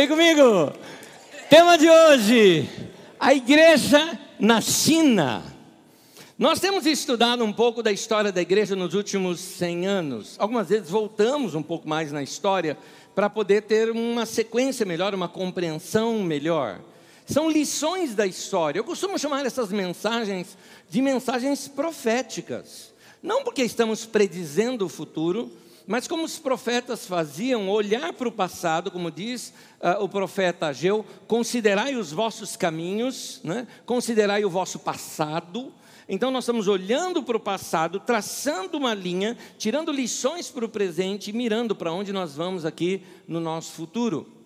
Vem comigo! Tema de hoje: a igreja na China. Nós temos estudado um pouco da história da igreja nos últimos 100 anos. Algumas vezes voltamos um pouco mais na história para poder ter uma sequência melhor, uma compreensão melhor. São lições da história. Eu costumo chamar essas mensagens de mensagens proféticas. Não porque estamos predizendo o futuro, mas como os profetas faziam, olhar para o passado, como diz uh, o profeta Ageu, considerai os vossos caminhos, né? considerai o vosso passado. Então nós estamos olhando para o passado, traçando uma linha, tirando lições para o presente e mirando para onde nós vamos aqui no nosso futuro.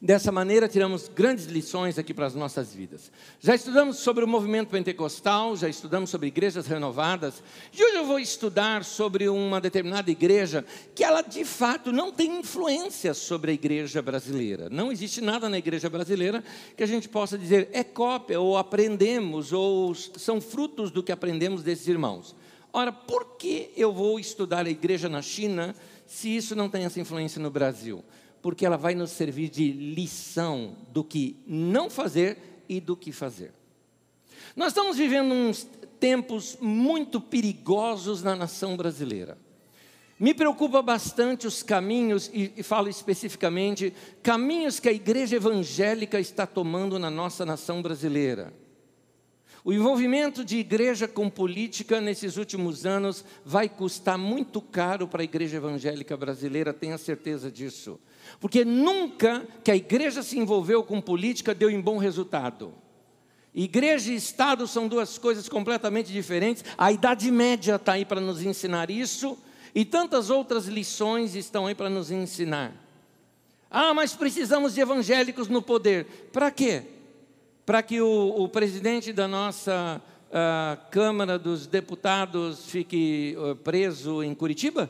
Dessa maneira, tiramos grandes lições aqui para as nossas vidas. Já estudamos sobre o movimento pentecostal, já estudamos sobre igrejas renovadas, e hoje eu vou estudar sobre uma determinada igreja que ela de fato não tem influência sobre a igreja brasileira. Não existe nada na igreja brasileira que a gente possa dizer é cópia, ou aprendemos, ou são frutos do que aprendemos desses irmãos. Ora, por que eu vou estudar a igreja na China se isso não tem essa influência no Brasil? Porque ela vai nos servir de lição do que não fazer e do que fazer. Nós estamos vivendo uns tempos muito perigosos na nação brasileira. Me preocupa bastante os caminhos, e, e, falo especificamente, caminhos que a igreja evangélica está tomando na nossa nação brasileira. O envolvimento de igreja com política nesses últimos anos vai custar muito caro para a igreja evangélica brasileira, tenha certeza disso. Porque nunca que a igreja se envolveu com política deu em bom resultado. Igreja e Estado são duas coisas completamente diferentes. A Idade Média está aí para nos ensinar isso, e tantas outras lições estão aí para nos ensinar. Ah, mas precisamos de evangélicos no poder. Para quê? Para que o, o, presidente da nossa uh, Câmara dos Deputados fique uh, preso em Curitiba?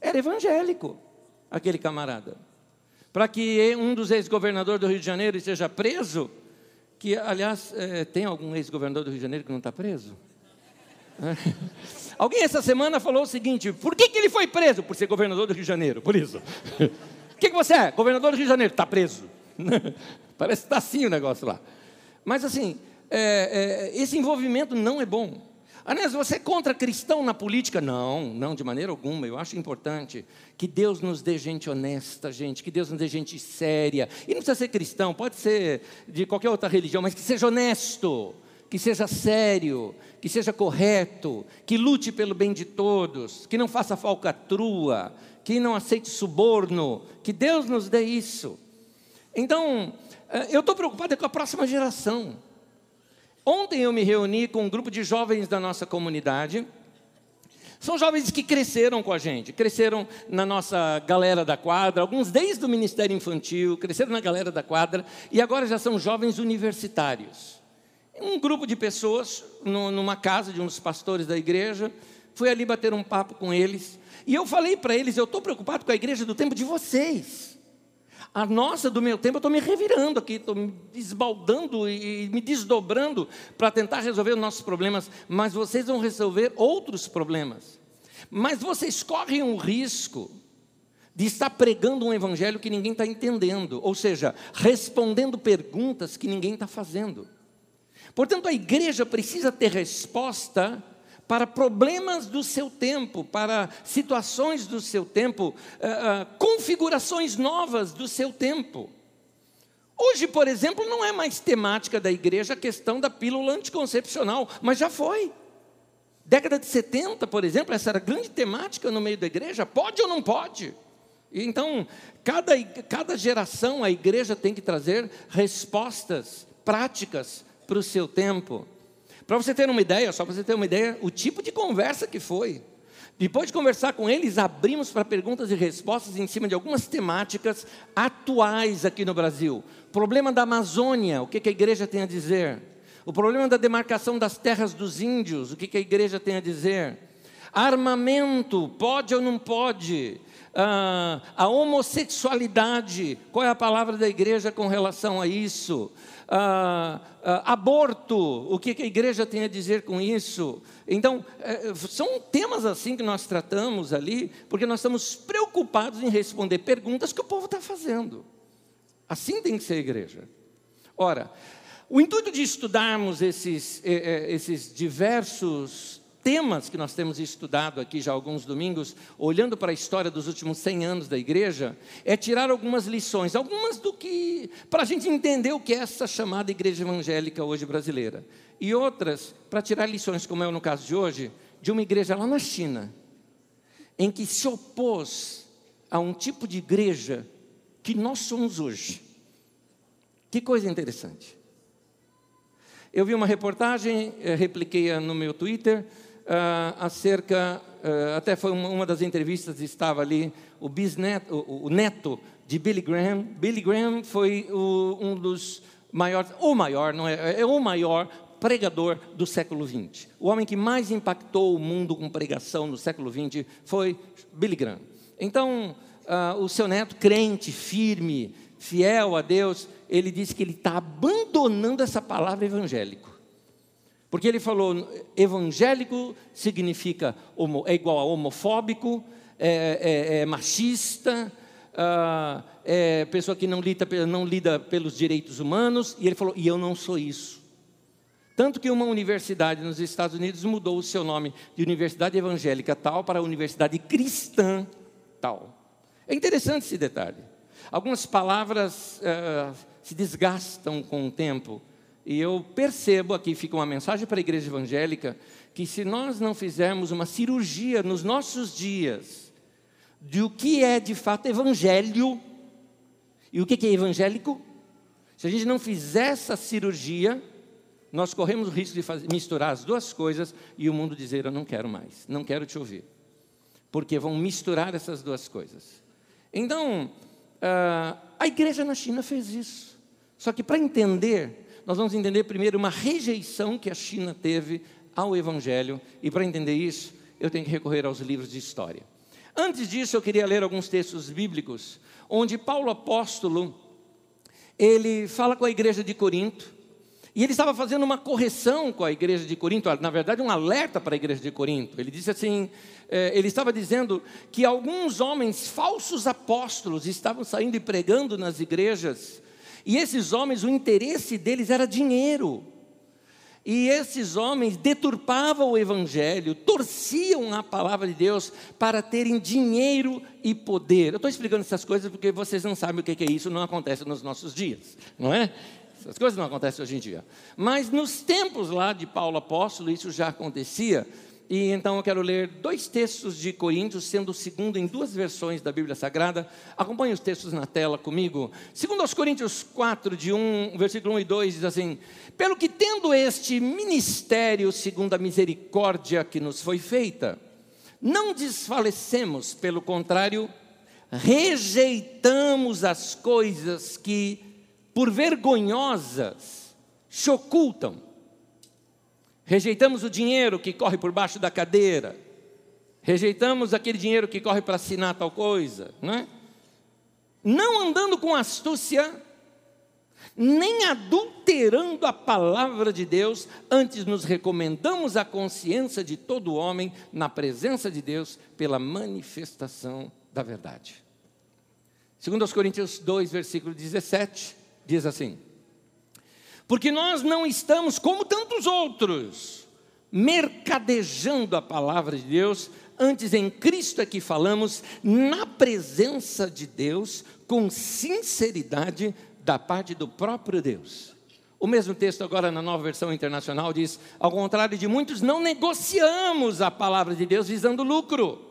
Era evangélico, aquele camarada para que um dos ex-governadores do Rio de Janeiro esteja preso, que, aliás, é, tem algum ex-governador do Rio de Janeiro que não está preso? Alguém essa semana falou o seguinte: por que, que ele foi preso? Por ser governador do Rio de Janeiro, por isso. O que, que você é? Governador do Rio de Janeiro, está preso. Parece que está assim o negócio lá. Mas assim, é, é, esse envolvimento não é bom. Aliás, você é contra cristão na política? Não, não, de maneira alguma. Eu acho importante que Deus nos dê gente honesta, gente, que Deus nos dê gente séria. E não precisa ser cristão, pode ser de qualquer outra religião, mas que seja honesto, que seja sério, que seja correto, que lute pelo bem de todos, que não faça falcatrua, que não aceite suborno. Que Deus nos dê isso. Então, eh, eu estou preocupado com a próxima geração. Ontem eu me reuni com um grupo de jovens da nossa comunidade. São jovens que cresceram com a gente, cresceram na nossa galera da quadra, alguns desde o Ministério Infantil, cresceram na galera da quadra e agora já são jovens universitários. Um grupo de pessoas numa casa de uns pastores da igreja, fui ali bater um papo com eles e eu falei para eles: eu estou preocupado com a igreja do tempo de vocês. A nossa, do meu tempo, eu estou me revirando aqui, estou me esbaldando e me desdobrando para tentar resolver os nossos problemas, mas vocês vão resolver outros problemas. Mas vocês correm um risco de estar pregando um evangelho que ninguém está entendendo, ou seja, respondendo perguntas que ninguém está fazendo. Portanto, a igreja precisa ter resposta para problemas do seu tempo, para situações do seu tempo, uh, uh, configurações novas do seu tempo. Hoje, por exemplo, não é mais temática da igreja a questão da pílula anticoncepcional, mas já foi. Década de 70, por exemplo, essa era grande temática no meio da igreja: pode ou não pode? Então, cada, cada geração, a igreja tem que trazer respostas práticas para o seu tempo. Para você ter uma ideia, só para você ter uma ideia, o tipo de conversa que foi. Depois de conversar com eles, abrimos para perguntas e respostas em cima de algumas temáticas atuais aqui no Brasil. Problema da Amazônia, o que, a igreja tem a dizer? O problema da demarcação das terras dos índios, o que, a igreja tem a dizer? Armamento, pode ou não pode? Ah, a homossexualidade, qual é a palavra da igreja com relação a isso? Ah, ah, aborto, o que a igreja tem a dizer com isso? Então, é, são temas assim que nós tratamos ali, porque nós estamos preocupados em responder perguntas que o povo está fazendo. Assim tem que ser a igreja. Ora, o intuito de estudarmos esses, eh, eh, esses diversos temas que nós temos estudado aqui já alguns domingos, olhando para a história dos últimos 100 anos da igreja, é tirar algumas lições, algumas do que, para a gente entender o que é essa chamada igreja evangélica hoje brasileira, e outras para tirar lições, como é no caso de hoje, de uma igreja lá na China, em que se opôs a um tipo de igreja que nós somos hoje. Que coisa interessante. Eu vi uma reportagem, eh, repliquei no meu Twitter, uh, acerca, uh, até foi uma, uma, das entrevistas, estava ali o, bisneto, o, o, neto de Billy Graham. Billy Graham foi o, um dos maiores, o maior, não é, é o maior pregador do século XX. O homem que mais impactou o mundo com pregação no século XX foi Billy Graham. Então, uh, o seu neto, crente, firme, fiel a Deus, ele disse que ele está abandonando essa palavra evangélico. Porque ele falou, evangélico significa homo, é igual a homofóbico, é, é, é machista, ah, é pessoa que não lida, não lida pelos direitos humanos, e ele falou, e eu não sou isso. Tanto que uma universidade nos Estados Unidos mudou o seu nome de Universidade Evangélica tal para Universidade Cristã tal. É interessante esse detalhe. Algumas palavras uh, se desgastam com o tempo. E eu percebo aqui, fica uma mensagem para a igreja evangélica, que se nós não fizermos uma cirurgia nos nossos dias, de o que é de fato evangelho, e o que é evangélico, se a gente não fizer essa cirurgia, nós corremos o risco de fazer, misturar as duas coisas e o mundo dizer: Eu não quero mais, não quero te ouvir. Porque vão misturar essas duas coisas. Então, uh, a igreja na China fez isso. Só que para entender nós vamos entender primeiro uma rejeição que a China teve ao Evangelho, e para entender isso, eu tenho que recorrer aos livros de história. Antes disso, eu queria ler alguns textos bíblicos, onde Paulo apóstolo, ele fala com a igreja de Corinto, e ele estava fazendo uma correção com a igreja de Corinto, na verdade, um alerta para a igreja de Corinto. Ele disse assim: eh, ele estava dizendo que alguns homens, falsos apóstolos, estavam saindo e pregando nas igrejas, e esses homens, o interesse deles era dinheiro. E esses homens deturpavam o evangelho, torciam a palavra de Deus para terem dinheiro e poder. Eu estou explicando essas coisas porque vocês não sabem o que é isso, não acontece nos nossos dias, não é? Essas coisas não acontecem hoje em dia. Mas nos tempos lá de Paulo apóstolo, isso já acontecia. E então eu quero ler dois textos de Coríntios, sendo o segundo em duas versões da Bíblia Sagrada. Acompanhe os textos na tela comigo. Segundo aos Coríntios 4, de 1, versículo 1 e 2, diz assim: Pelo que tendo este ministério segundo a misericórdia que nos foi feita, não desfalecemos, pelo contrário, rejeitamos as coisas que, por vergonhosas, se ocultam Rejeitamos o dinheiro que corre por baixo da cadeira. Rejeitamos aquele dinheiro que corre para assinar tal coisa, não é? Não andando com astúcia, nem adulterando a palavra de Deus, antes nos recomendamos a consciência de todo homem na presença de Deus pela manifestação da verdade. Segundo aos Coríntios 2, versículo 17, diz assim: porque nós não estamos, como tantos outros, mercadejando a palavra de Deus, antes em Cristo é que falamos, na presença de Deus, com sinceridade da parte do próprio Deus. O mesmo texto, agora na nova versão internacional, diz: ao contrário de muitos, não negociamos a palavra de Deus visando lucro.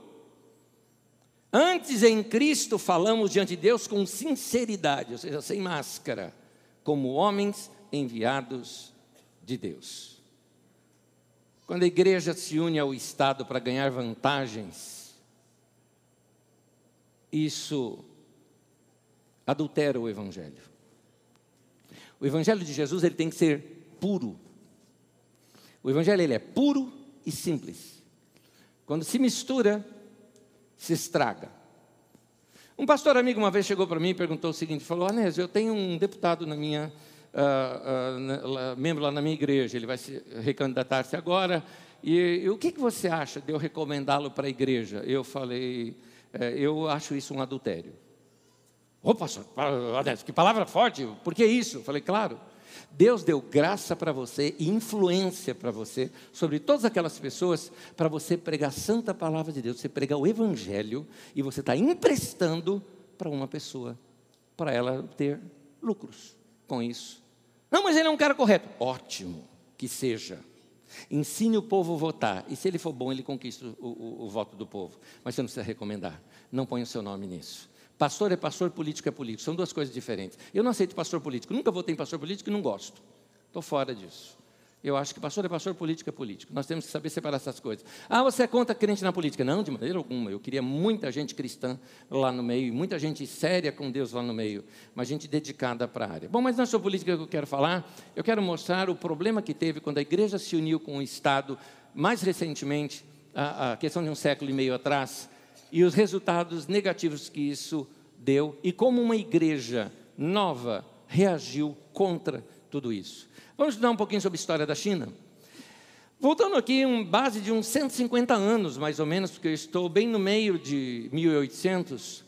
Antes em Cristo falamos diante de Deus com sinceridade, ou seja, sem máscara, como homens enviados de Deus. Quando a igreja se une ao Estado para ganhar vantagens, isso adultera o Evangelho. O Evangelho de Jesus ele tem que ser puro. O Evangelho ele é puro e simples. Quando se mistura, se estraga. Um pastor amigo uma vez chegou para mim e perguntou o seguinte: falou, Anésio, eu tenho um deputado na minha uh, uh, membro lá na minha igreja, ele vai se recandidatar-se agora. E, e, o que, que você acha de eu recomendá-lo para a igreja? Eu falei, é, eu acho isso um adultério. Ô, pastor, que palavra forte, por que isso? Eu falei, claro. Deus deu graça para você e influência para você sobre todas aquelas pessoas para você pregar a santa palavra de Deus, você pregar o evangelho e você está emprestando para uma pessoa, para ela ter lucros com isso. Não, mas ele é um cara correto. Ótimo, que seja. Ensine o povo a votar. E se ele for bom, ele conquista o, o, o voto do povo. Mas você não precisa recomendar. Não ponha o seu nome nisso. Pastor é pastor, político é político. São duas coisas diferentes. Eu não aceito pastor político. Nunca votei em pastor político e não gosto. Estou fora disso. Eu acho que pastor é pastor, político é político. Nós temos que saber separar essas coisas. Ah, você é contra crente na política? Não, de maneira alguma. Eu queria muita gente cristã lá no meio, muita gente séria com Deus lá no meio, mas gente dedicada para a área. Bom, mas não é sobre política que eu quero falar. Eu quero mostrar o problema que teve quando a igreja se uniu com o Estado, mais recentemente, a, a questão de um século e meio atrás, e os resultados negativos que isso deu e como uma igreja nova reagiu contra tudo isso. Vamos estudar um pouquinho sobre a história da China. Voltando aqui, um base de uns 150 anos, mais ou menos, porque eu estou bem no meio de 1800,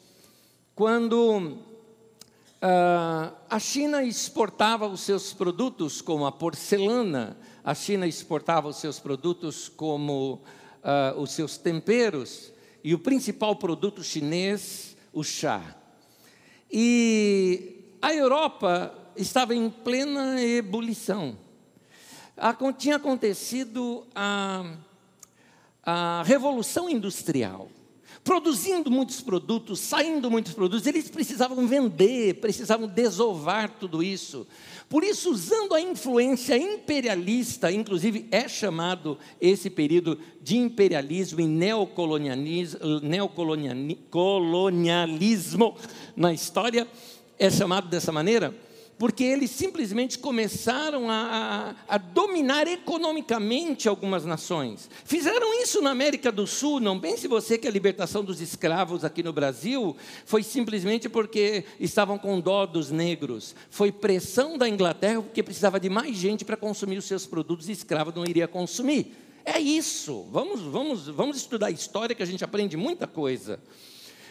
quando uh, a China exportava os seus produtos, como a porcelana, a China exportava os seus produtos, como uh, os seus temperos, e o principal produto chinês, o chá. E a Europa estava em plena ebulição. Tinha acontecido a, a Revolução Industrial produzindo muitos produtos, saindo muitos produtos, eles precisavam vender, precisavam desovar tudo isso. Por isso, usando a influência imperialista, inclusive é chamado esse período de imperialismo e neocolonialismo, neocolonialismo na história, é chamado dessa maneira porque eles simplesmente começaram a, a, a, dominar economicamente algumas nações. Fizeram isso na América do Sul, não pense você que a libertação dos escravos aqui no Brasil foi simplesmente porque estavam com dó dos negros. Foi pressão da Inglaterra porque precisava de mais gente para consumir os seus produtos e escravo não iria consumir. É isso. Vamos, vamos, vamos estudar história que a gente aprende muita coisa.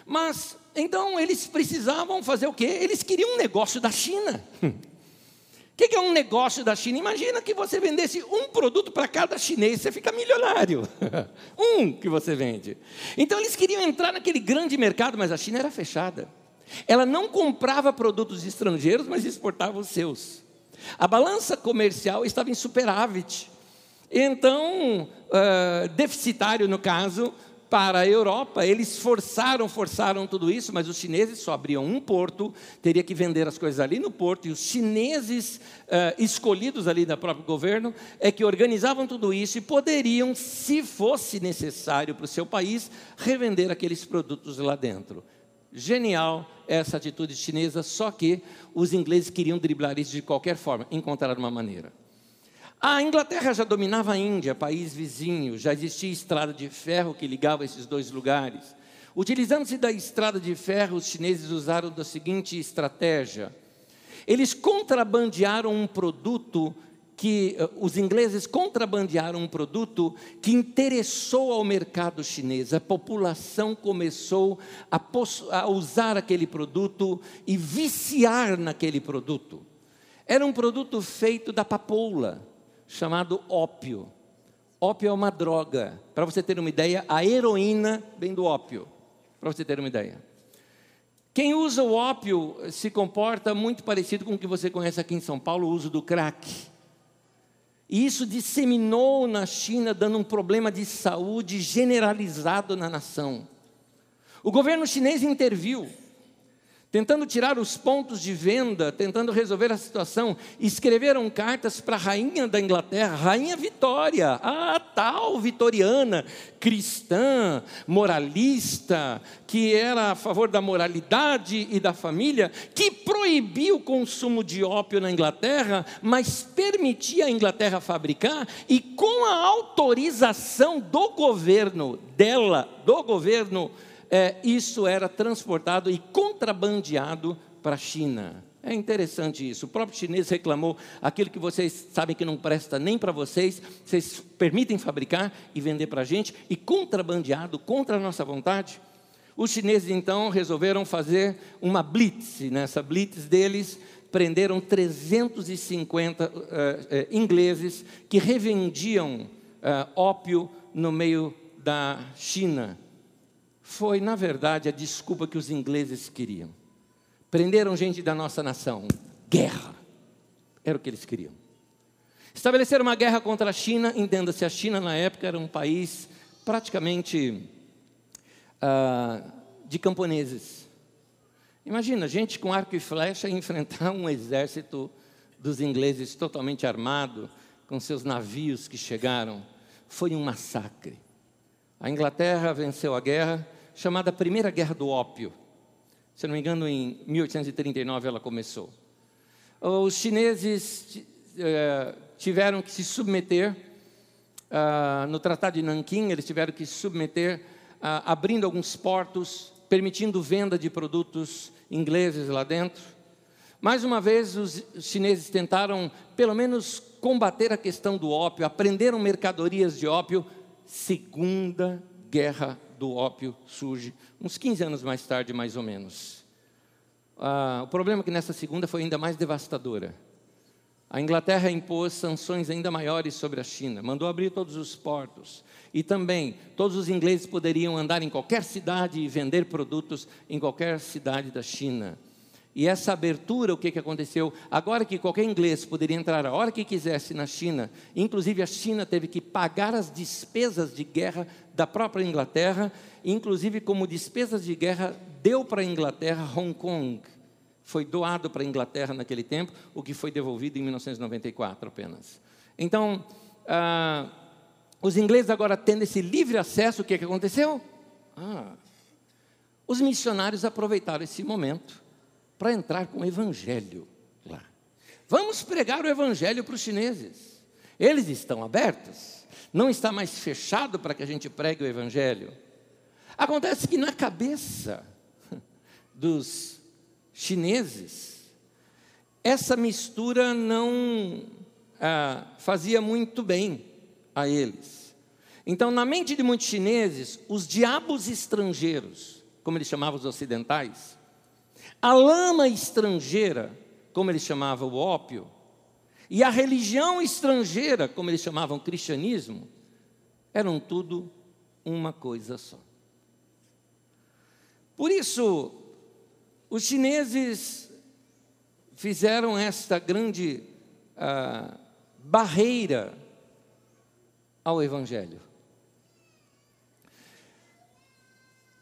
Mas então eles precisavam fazer o quê? Eles queriam um negócio da China. O que é um negócio da China? Imagina que você vendesse um produto para cada chinês, você fica milionário. um que você vende. Então eles queriam entrar naquele grande mercado, mas a China era fechada. Ela não comprava produtos estrangeiros, mas exportava os seus. A balança comercial estava em superávit. Então, uh, deficitário no caso, para a Europa, eles forçaram, forçaram tudo isso, mas os chineses só abriam um porto, teria que vender as coisas ali no porto, e os chineses uh, escolhidos ali da próprio governo é que organizavam tudo isso e poderiam, se fosse necessário para o seu país, revender aqueles produtos lá dentro. Genial essa atitude chinesa, só que os ingleses queriam driblar isso de qualquer forma, encontrar uma maneira. A Inglaterra já dominava a Índia, país vizinho, já existia estrada de ferro que ligava esses dois lugares. Utilizando-se da estrada de ferro, os chineses usaram da seguinte estratégia: eles contrabandearam um produto que uh, os ingleses contrabandearam um produto que interessou ao mercado chinês. A população começou a, a usar aquele produto e viciar naquele produto. Era um produto feito da papoula chamado ópio. Ópio é uma droga. Para você ter uma ideia, a heroína vem do ópio. Para você ter uma ideia. Quem usa o ópio se comporta muito parecido com o que você conhece aqui em São Paulo, o uso do crack. E isso disseminou na China, dando um problema de saúde generalizado na nação. O governo chinês interviu tentando tirar os pontos de venda, tentando resolver a situação, escreveram cartas para a rainha da Inglaterra, rainha Vitória, a tal vitoriana, cristã, moralista, que era a favor da moralidade e da família, que proibia o consumo de ópio na Inglaterra, mas permitia a Inglaterra fabricar e com a autorização do governo dela, do governo é, isso era transportado e contrabandeado para a China. É interessante isso. O próprio chinês reclamou aquilo que vocês sabem que não presta nem para vocês, vocês permitem fabricar e vender para a gente, e contrabandeado contra a nossa vontade. Os chineses então resolveram fazer uma blitz. Nessa blitz deles, prenderam 350 uh, uh, ingleses que revendiam uh, ópio no meio da China. Foi, na verdade, a desculpa que os ingleses queriam. Prenderam gente da nossa nação. Guerra. Era o que eles queriam. Estabeleceram uma guerra contra a China. Entenda-se, a China na época era um país praticamente uh, de camponeses. Imagina, gente com arco e flecha enfrentar um exército dos ingleses totalmente armado, com seus navios que chegaram. Foi um massacre. A Inglaterra venceu a guerra, chamada Primeira Guerra do Ópio. Se não me engano, em 1839 ela começou. Os chineses eh, tiveram que se submeter uh, no Tratado de Nanquim, eles tiveram que se submeter, uh, abrindo alguns portos, permitindo venda de produtos ingleses lá dentro. Mais uma vez, os chineses tentaram, pelo menos, combater a questão do ópio, aprenderam mercadorias de ópio. Segunda Guerra do Ópio surge, uns 15 anos mais tarde, mais ou menos. Ah, o problema é que nessa segunda foi ainda mais devastadora. A Inglaterra impôs sanções ainda maiores sobre a China, mandou abrir todos os portos. E também, todos os ingleses poderiam andar em qualquer cidade e vender produtos em qualquer cidade da China. E essa abertura, o que, que aconteceu? Agora que qualquer inglês poderia entrar a hora que quisesse na China, inclusive a China teve que pagar as despesas de guerra da própria Inglaterra, inclusive como despesas de guerra deu para a Inglaterra Hong Kong. Foi doado para a Inglaterra naquele tempo, o que foi devolvido em 1994 apenas. Então, ah, os ingleses agora tendo esse livre acesso, o que, que aconteceu? Ah, os missionários aproveitaram esse momento para entrar com o evangelho lá. Vamos pregar o evangelho para os chineses. Eles estão abertos. Não está mais fechado para que a gente pregue o evangelho. Acontece que na cabeça dos chineses, essa mistura não ah, fazia muito bem a eles. Então, na mente de muitos chineses, os diabos estrangeiros, como eles chamavam os ocidentais, a lama estrangeira, como eles chamavam o ópio, e a religião estrangeira, como eles chamavam o cristianismo, eram tudo uma coisa só. Por isso, os chineses fizeram esta grande ah, barreira ao Evangelho.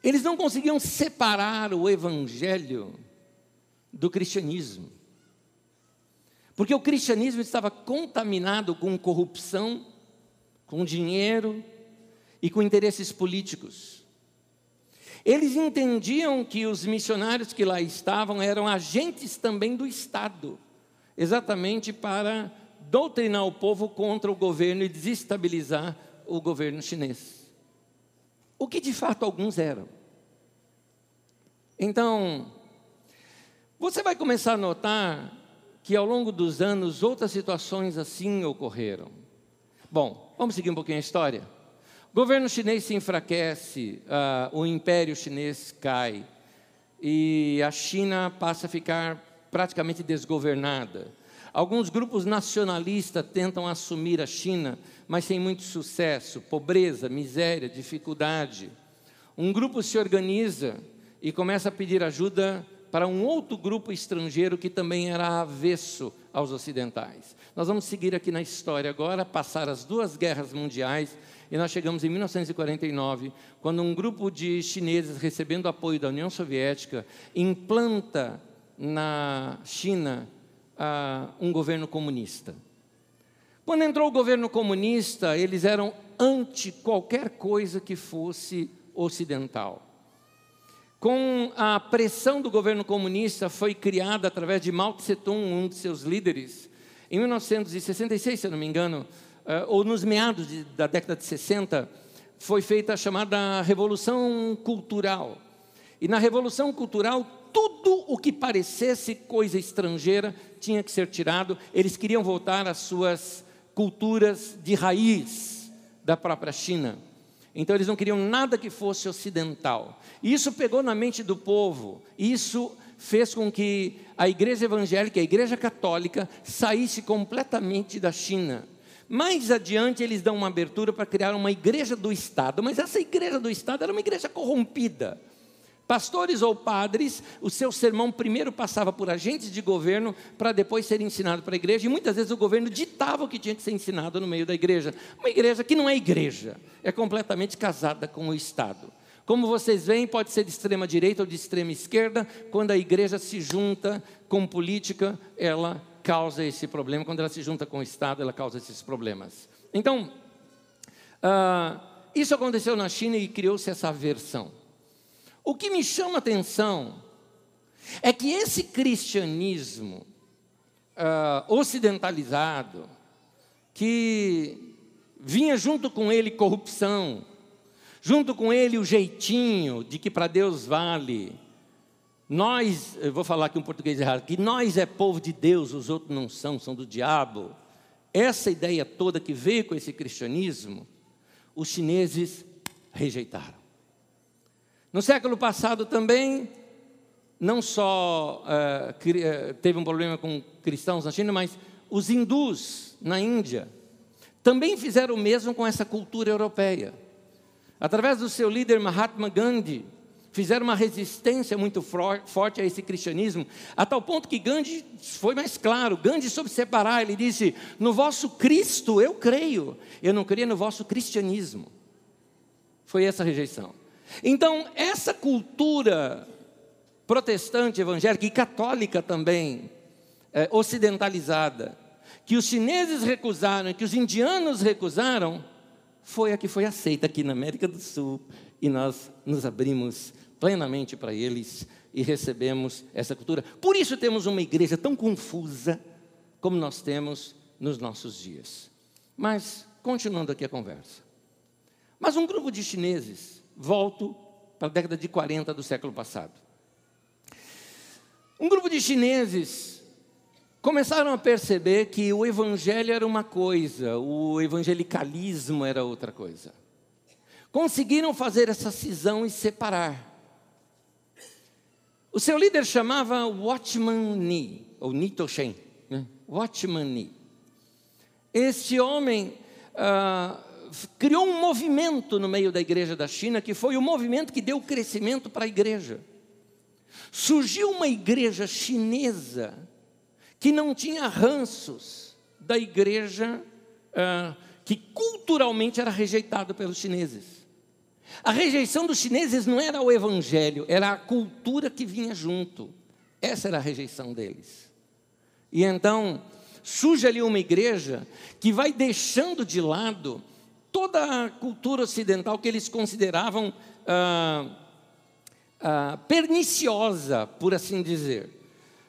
Eles não conseguiam separar o Evangelho do cristianismo. Porque o cristianismo estava contaminado com corrupção, com dinheiro e com interesses políticos. Eles entendiam que os missionários que lá estavam eram agentes também do Estado, exatamente para doutrinar o povo contra o governo e desestabilizar o governo chinês. O que de fato alguns eram. Então, você vai começar a notar que ao longo dos anos outras situações assim ocorreram. Bom, vamos seguir um pouquinho a história. O governo chinês se enfraquece, uh, o império chinês cai e a China passa a ficar praticamente desgovernada. Alguns grupos nacionalistas tentam assumir a China, mas sem muito sucesso, pobreza, miséria, dificuldade. Um grupo se organiza e começa a pedir ajuda para um outro grupo estrangeiro que também era avesso aos ocidentais. Nós vamos seguir aqui na história agora, passar as duas guerras mundiais, e nós chegamos em 1949, quando um grupo de chineses, recebendo apoio da União Soviética, implanta na China uh, um governo comunista. Quando entrou o governo comunista, eles eram anti qualquer coisa que fosse ocidental. Com a pressão do governo comunista, foi criada através de Mao Tse-tung, um de seus líderes, em 1966, se eu não me engano, eh, ou nos meados da década de 60, foi feita a chamada Revolução Cultural. E na Revolução Cultural, tudo o que parecesse coisa estrangeira tinha que ser tirado. Eles queriam voltar às suas culturas de raiz da própria China. Então eles não queriam nada que fosse ocidental. E isso pegou na mente do povo. Isso fez com que a igreja evangélica, a igreja católica, saísse completamente da China. Mais adiante, eles dão uma abertura para criar uma igreja do Estado, mas essa igreja do Estado era uma igreja corrompida. Pastores ou padres, o seu sermão primeiro passava por agentes de governo para depois ser ensinado para a igreja, e muitas vezes o governo ditava o que tinha que ser ensinado no meio da igreja. Uma igreja que não é igreja, é completamente casada com o Estado. Como vocês veem, pode ser de extrema direita ou de extrema esquerda, quando a igreja se junta com política, ela causa esse problema, quando ela se junta com o Estado, ela causa esses problemas. Então, uh, isso aconteceu na China e criou-se essa aversão. O que me chama a atenção é que esse cristianismo uh, ocidentalizado, que vinha junto com ele corrupção, junto com ele o jeitinho de que para Deus vale, nós, eu vou falar aqui um português errado, que nós é povo de Deus, os outros não são, são do diabo. Essa ideia toda que veio com esse cristianismo, os chineses rejeitaram. No século passado também, não só uh, teve um problema com cristãos na China, mas os hindus na Índia também fizeram o mesmo com essa cultura europeia. Através do seu líder Mahatma Gandhi, fizeram uma resistência muito forte a esse cristianismo, a tal ponto que Gandhi foi mais claro. Gandhi soube separar, ele disse: No vosso Cristo eu creio, eu não creio no vosso cristianismo. Foi essa rejeição. Então, essa cultura protestante, evangélica e católica também, é, ocidentalizada, que os chineses recusaram, que os indianos recusaram, foi a que foi aceita aqui na América do Sul e nós nos abrimos plenamente para eles e recebemos essa cultura. Por isso temos uma igreja tão confusa como nós temos nos nossos dias. Mas, continuando aqui a conversa. Mas um grupo de chineses volto para a década de 40 do século passado. Um grupo de chineses começaram a perceber que o evangelho era uma coisa, o evangelicalismo era outra coisa. Conseguiram fazer essa cisão e separar. O seu líder chamava Watchman Nee, ou Nitoshen, né? Watchman Nee. Este homem ah, criou um movimento no meio da igreja da China, que foi o movimento que deu crescimento para a igreja. Surgiu uma igreja chinesa que não tinha ranços da igreja uh, que culturalmente era rejeitada pelos chineses. A rejeição dos chineses não era o evangelho, era a cultura que vinha junto. Essa era a rejeição deles. E então surge ali uma igreja que vai deixando de lado toda a cultura ocidental que eles consideravam ah, ah, perniciosa, por assim dizer.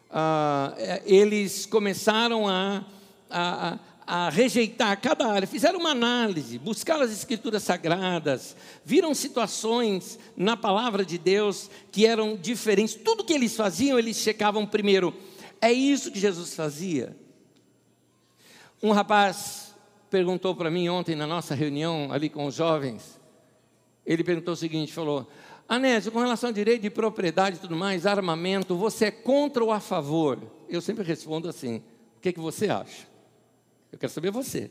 Ah, é, eles começaram a, a, a, rejeitar cada área, fizeram uma análise, buscaram as escrituras sagradas, viram situações na palavra de Deus que eram diferentes. Tudo que eles faziam, eles checavam primeiro. É isso que Jesus fazia? Um rapaz perguntou para mim ontem na nossa reunião ali com os jovens. Ele perguntou o seguinte: falou, Anésio, com relação ao direito de propriedade e tudo mais, armamento, você é contra ou a favor? Eu sempre respondo assim: o que, é que você acha? Eu quero saber você.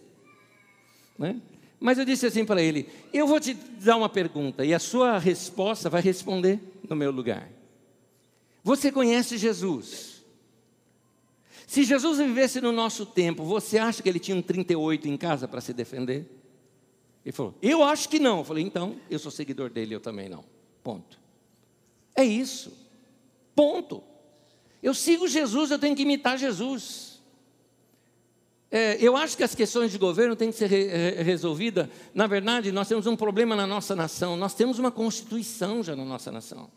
Né? Mas eu disse assim para ele: eu vou te dar uma pergunta e a sua resposta vai responder no meu lugar. Você conhece Jesus? Se Jesus vivesse no nosso tempo, você acha que ele tinha um 38 em casa para se defender? Ele falou, eu acho que não. Eu falei, então, eu sou seguidor dele, eu também não. Ponto. É isso. Ponto. Eu sigo Jesus, eu tenho que imitar Jesus. É, eu acho que as questões de governo têm que ser re resolvidas. Na verdade, nós temos um problema na nossa nação. Nós temos uma constituição já na nossa nação.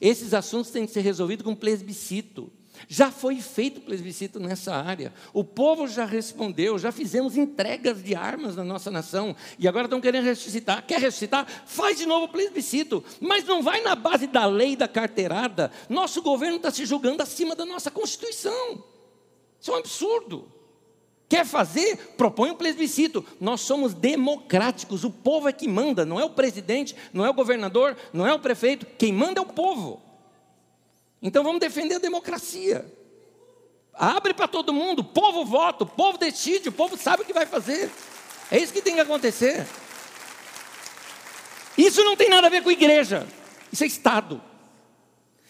Esses assuntos têm que ser resolvidos com plebiscito. Já foi feito plebiscito nessa área. O povo já respondeu, já fizemos entregas de armas na nossa nação. E agora estão querendo ressuscitar. Quer ressuscitar? Faz de novo plebiscito. Mas não vai na base da lei da carteirada. Nosso governo está se julgando acima da nossa Constituição. Isso é um absurdo. Quer fazer? Propõe um plebiscito. Nós somos democráticos, o povo é que manda, não é o presidente, não é o governador, não é o prefeito, quem manda é o povo. Então vamos defender a democracia. Abre para todo mundo, o povo vota, o povo decide, o povo sabe o que vai fazer. É isso que tem que acontecer. Isso não tem nada a ver com igreja, isso é Estado.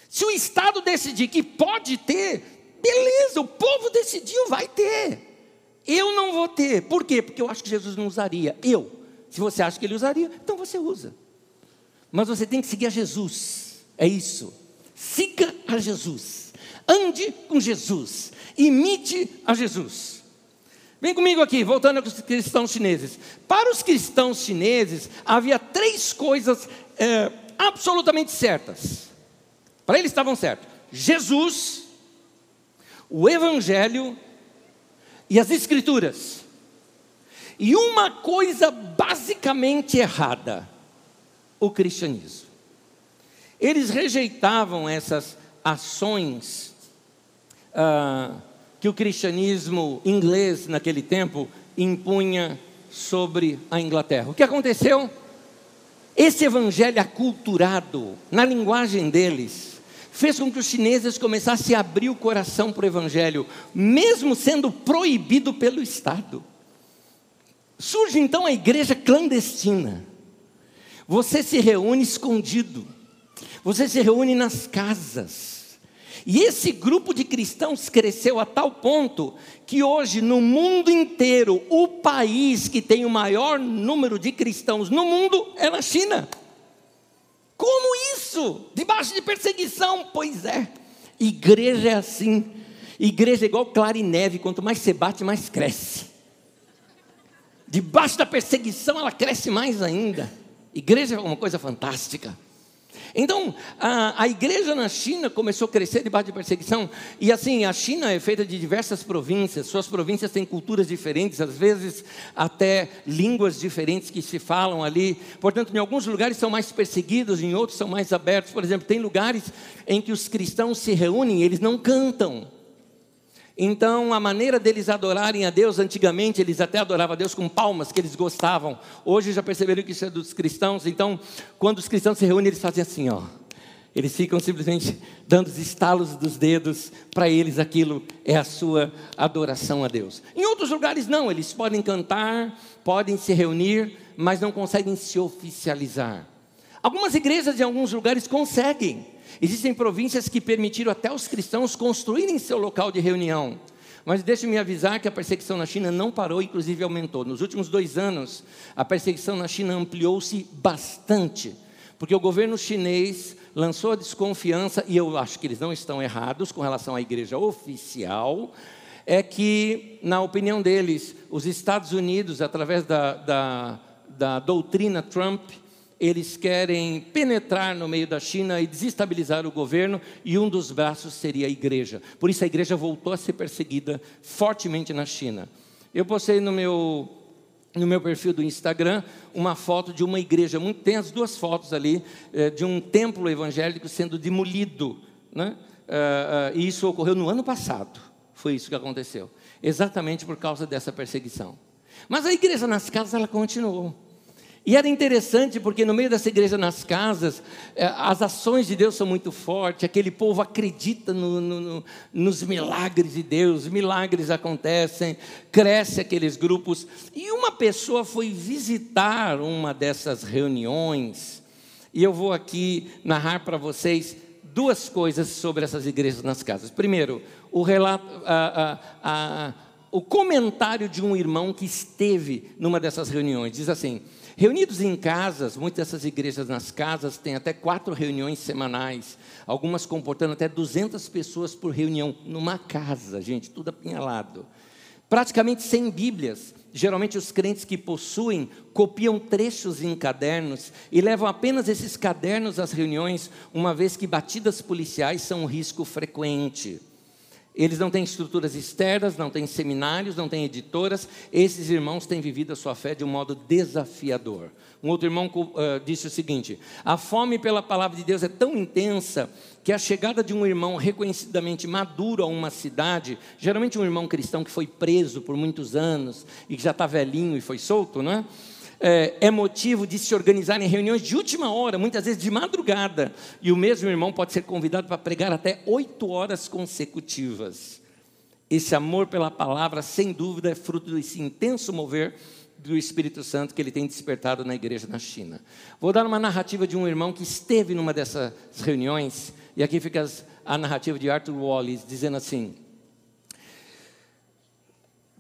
Se o Estado decidir que pode ter, beleza, o povo decidiu, vai ter. Eu não vou ter. Por quê? Porque eu acho que Jesus não usaria. Eu. Se você acha que ele usaria, então você usa. Mas você tem que seguir a Jesus. É isso. Siga a Jesus. Ande com Jesus. Imite a Jesus. Vem comigo aqui, voltando aos cristãos chineses. Para os cristãos chineses, havia três coisas é, absolutamente certas. Para eles estavam certos: Jesus, o Evangelho e as Escrituras. E uma coisa basicamente errada: o cristianismo. Eles rejeitavam essas ações ah, que o cristianismo inglês, naquele tempo, impunha sobre a Inglaterra. O que aconteceu? Esse evangelho aculturado, na linguagem deles, fez com que os chineses começassem a abrir o coração para o Evangelho, mesmo sendo proibido pelo Estado. Surge então a igreja clandestina. Você se reúne escondido, você se reúne nas casas. E esse grupo de cristãos cresceu a tal ponto que hoje, no mundo inteiro, o país que tem o maior número de cristãos no mundo é na China. Como isso? Debaixo de perseguição? Pois é. Igreja é assim. Igreja é igual clara e neve, quanto mais você bate, mais cresce. Debaixo da perseguição, ela cresce mais ainda. Igreja é uma coisa fantástica. Então, a, a, igreja na China começou a crescer debaixo de perseguição. E assim, a China é feita de diversas províncias. Suas províncias têm culturas diferentes, às vezes até línguas diferentes que se falam ali. Portanto, em alguns lugares são mais perseguidos, em outros são mais abertos. Por exemplo, tem lugares em que os cristãos se reúnem eles não cantam. Então, a maneira deles adorarem a Deus, antigamente eles até adoravam a Deus com palmas, que eles gostavam. Hoje já perceberam que isso é dos cristãos. Então, quando os cristãos se reúnem, eles fazem assim, ó. Eles ficam simplesmente dando os estalos dos dedos, para eles aquilo é a sua adoração a Deus. Em outros lugares, não, eles podem cantar, podem se reunir, mas não conseguem se oficializar. Algumas igrejas em alguns lugares conseguem, Existem províncias que permitiram até os cristãos construírem seu local de reunião. Mas deixe-me avisar que a perseguição na China não parou, inclusive aumentou. Nos últimos dois anos, a perseguição na China ampliou-se bastante, porque o governo chinês lançou a desconfiança, e eu acho que eles não estão errados com relação à igreja oficial, é que, na opinião deles, os Estados Unidos, através da, da, da doutrina Trump, eles querem penetrar no meio da China e desestabilizar o governo, e um dos braços seria a igreja. Por isso a igreja voltou a ser perseguida fortemente na China. Eu postei no meu, no meu perfil do Instagram uma foto de uma igreja, tem as duas fotos ali, eh, de um templo evangélico sendo demolido. Né? Eh, eh, e isso ocorreu no ano passado. Foi isso que aconteceu. Exatamente por causa dessa perseguição. Mas a igreja nas casas, ela continuou. E era interessante porque no meio dessa igreja nas casas, eh, as ações de Deus são muito fortes, aquele povo acredita no, no, no, nos milagres de Deus, milagres acontecem, cresce aqueles grupos. E uma pessoa foi visitar uma dessas reuniões, e eu vou aqui narrar para vocês duas coisas sobre essas igrejas nas casas. Primeiro, o relato. A, a, a, o comentário de um irmão que esteve numa dessas reuniões diz assim: Reunidos em casas, muitas dessas igrejas nas casas têm até quatro reuniões semanais, algumas comportando até 200 pessoas por reunião, numa casa, gente, tudo apinhalado. Praticamente sem Bíblias. Geralmente os crentes que possuem copiam trechos em cadernos e levam apenas esses cadernos às reuniões, uma vez que batidas policiais são um risco frequente. Eles não têm estruturas externas, não têm seminários, não têm editoras. Esses irmãos têm vivido a sua fé de um modo desafiador. Um outro irmão uh, disse o seguinte: a fome pela palavra de Deus é tão intensa que a chegada de um irmão reconhecidamente maduro a uma cidade, geralmente um irmão cristão que foi preso por muitos anos e que já está velhinho e foi solto, não é? É, é motivo de se organizar em reuniões de última hora, muitas vezes de madrugada, e o mesmo irmão pode ser convidado para pregar até oito horas consecutivas. Esse amor pela palavra, sem dúvida, é fruto desse intenso mover do Espírito Santo que ele tem despertado na igreja na China. Vou dar uma narrativa de um irmão que esteve numa dessas reuniões, e aqui fica a narrativa de Arthur Wallace, dizendo assim: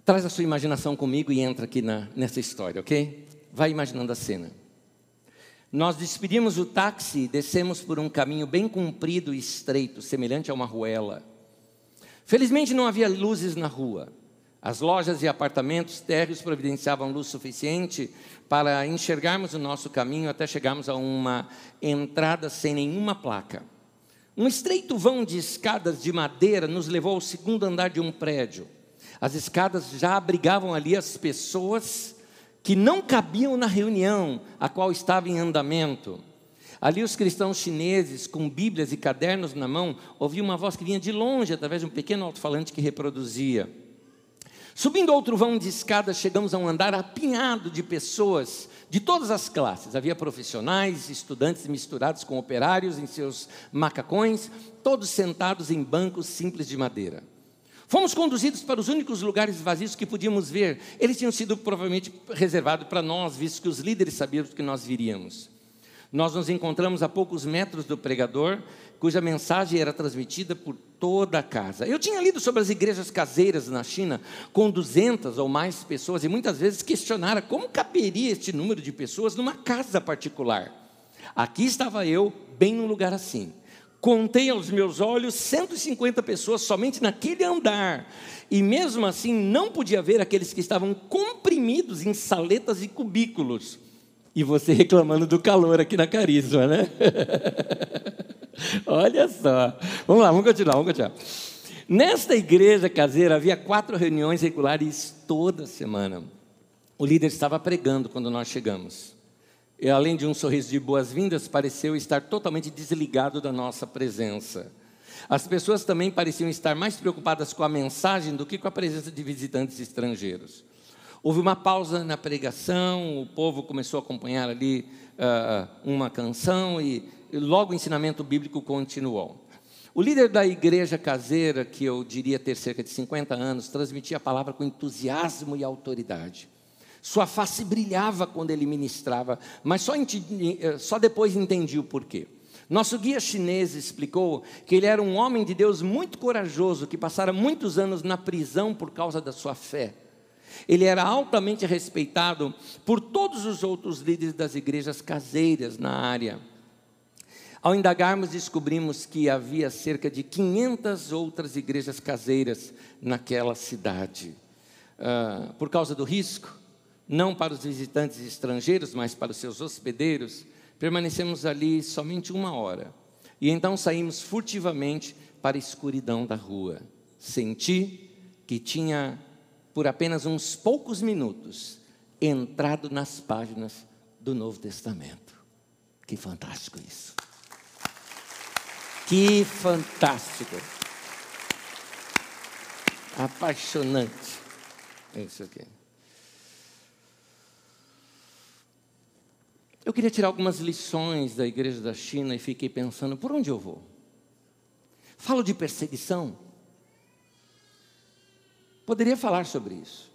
Traz a sua imaginação comigo e entra aqui na, nessa história, ok? Vai imaginando a cena. Nós despedimos o táxi e descemos por um caminho bem comprido e estreito, semelhante a uma ruela. Felizmente não havia luzes na rua. As lojas e apartamentos térreos providenciavam luz suficiente para enxergarmos o nosso caminho até chegarmos a uma entrada sem nenhuma placa. Um estreito vão de escadas de madeira nos levou ao segundo andar de um prédio. As escadas já abrigavam ali as pessoas que não cabiam na reunião a qual estava em andamento. Ali os cristãos chineses, com bíblias e cadernos na mão, ouviam uma voz que vinha de longe, através de um pequeno alto-falante que reproduzia. Subindo outro vão de escada, chegamos a um andar apinhado de pessoas de todas as classes. Havia profissionais, estudantes misturados com operários em seus macacões, todos sentados em bancos simples de madeira. Fomos conduzidos para os únicos lugares vazios que podíamos ver. Eles tinham sido provavelmente reservados para nós, visto que os líderes sabiam que nós viríamos. Nós nos encontramos a poucos metros do pregador, cuja mensagem era transmitida por toda a casa. Eu tinha lido sobre as igrejas caseiras na China, com 200 ou mais pessoas, e muitas vezes questionara como caberia este número de pessoas numa casa particular. Aqui estava eu, bem num lugar assim. Contei aos meus olhos 150 pessoas somente naquele andar. E mesmo assim não podia ver aqueles que estavam comprimidos em saletas e cubículos. E você reclamando do calor aqui na Carisma, né? Olha só. Vamos lá, vamos continuar, vamos continuar. Nesta igreja caseira havia quatro reuniões regulares toda semana. O líder estava pregando quando nós chegamos e além de um sorriso de boas-vindas, pareceu estar totalmente desligado da nossa presença. As pessoas também pareciam estar mais preocupadas com a mensagem do que com a presença de visitantes estrangeiros. Houve uma pausa na pregação, o povo começou a acompanhar ali uh, uma canção e, e logo o ensinamento bíblico continuou. O líder da igreja caseira, que eu diria ter cerca de 50 anos, transmitia a palavra com entusiasmo e autoridade. Sua face brilhava quando ele ministrava, mas só, entendi, eh, só depois entendi o porquê. Nosso guia chinês explicou que ele era um homem de Deus muito corajoso, que passara muitos anos na prisão por causa da sua fé. Ele era altamente respeitado por todos os outros líderes das igrejas caseiras na área. Ao indagarmos, descobrimos que havia cerca de 500 outras igrejas caseiras naquela cidade. Uh, por causa do risco, não para os visitantes estrangeiros, mas para os seus hospedeiros, permanecemos ali somente uma hora. E então saímos furtivamente para a escuridão da rua. Senti que tinha, por apenas uns poucos minutos, entrado nas páginas do Novo Testamento. Que fantástico isso! Que fantástico! Apaixonante. Isso aqui. Eu queria tirar algumas lições da igreja da China e fiquei pensando: por onde eu vou? Falo de perseguição? Poderia falar sobre isso.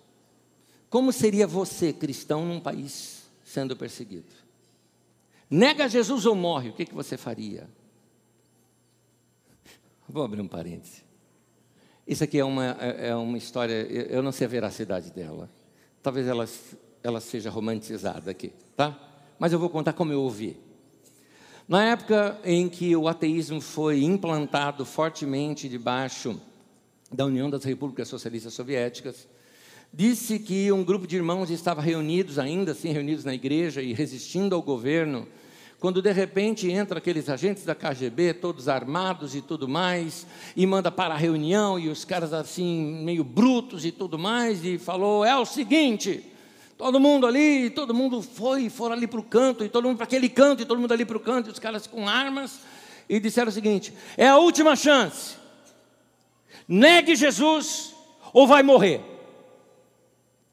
Como seria você, cristão, num país sendo perseguido? Nega Jesus ou morre, o que, que você faria? Vou abrir um parêntese. Isso aqui é uma, é, é uma história, eu não sei a veracidade dela. Talvez ela, ela seja romantizada aqui, tá? Mas eu vou contar como eu ouvi. Na época em que o ateísmo foi implantado fortemente debaixo da União das Repúblicas Socialistas Soviéticas, disse que um grupo de irmãos estava reunidos ainda assim reunidos na igreja e resistindo ao governo quando de repente entra aqueles agentes da KGB, todos armados e tudo mais, e manda para a reunião, e os caras assim, meio brutos e tudo mais, e falou: é o seguinte. Todo mundo ali, todo mundo foi, foram ali para o canto, e todo mundo para aquele canto, e todo mundo ali para o canto, e os caras com armas, e disseram o seguinte: é a última chance. Negue Jesus ou vai morrer.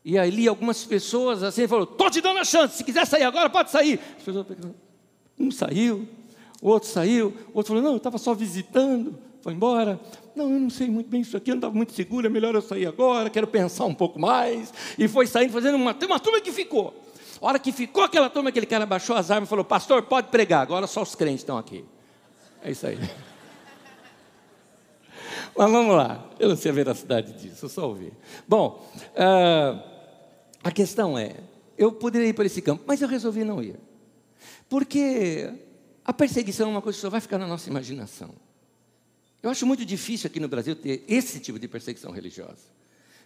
E ali algumas pessoas assim falaram: estou te dando a chance, se quiser sair agora, pode sair. As pessoas um saiu, o outro saiu, o outro falou: não, eu estava só visitando, foi embora. Não, eu não sei muito bem isso aqui, eu não estava muito seguro, é melhor eu sair agora, quero pensar um pouco mais. E foi saindo, fazendo uma, tem uma turma que ficou. A hora que ficou aquela turma, aquele cara baixou as armas e falou: Pastor, pode pregar, agora só os crentes estão aqui. É isso aí. Mas vamos lá, eu não sei a veracidade disso, eu só ouvi. Bom, uh, a questão é: eu poderia ir para esse campo, mas eu resolvi não ir. Porque a perseguição é uma coisa que só vai ficar na nossa imaginação. Eu acho muito difícil aqui no Brasil ter esse tipo de perseguição religiosa.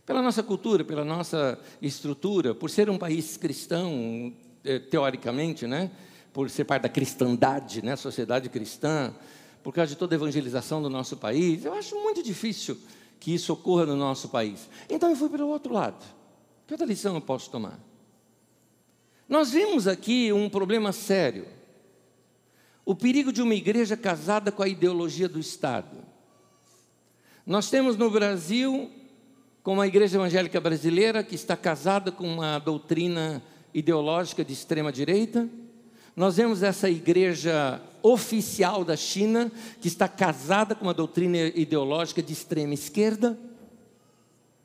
Pela nossa cultura, pela nossa estrutura, por ser um país cristão, eh, teoricamente, né? por ser parte da cristandade, né? sociedade cristã, por causa de toda a evangelização do nosso país, eu acho muito difícil que isso ocorra no nosso país. Então eu fui para o outro lado. Que outra lição eu posso tomar? Nós vimos aqui um problema sério. O perigo de uma igreja casada com a ideologia do Estado. Nós temos no Brasil, como a igreja evangélica brasileira, que está casada com uma doutrina ideológica de extrema direita. Nós vemos essa igreja oficial da China, que está casada com uma doutrina ideológica de extrema esquerda.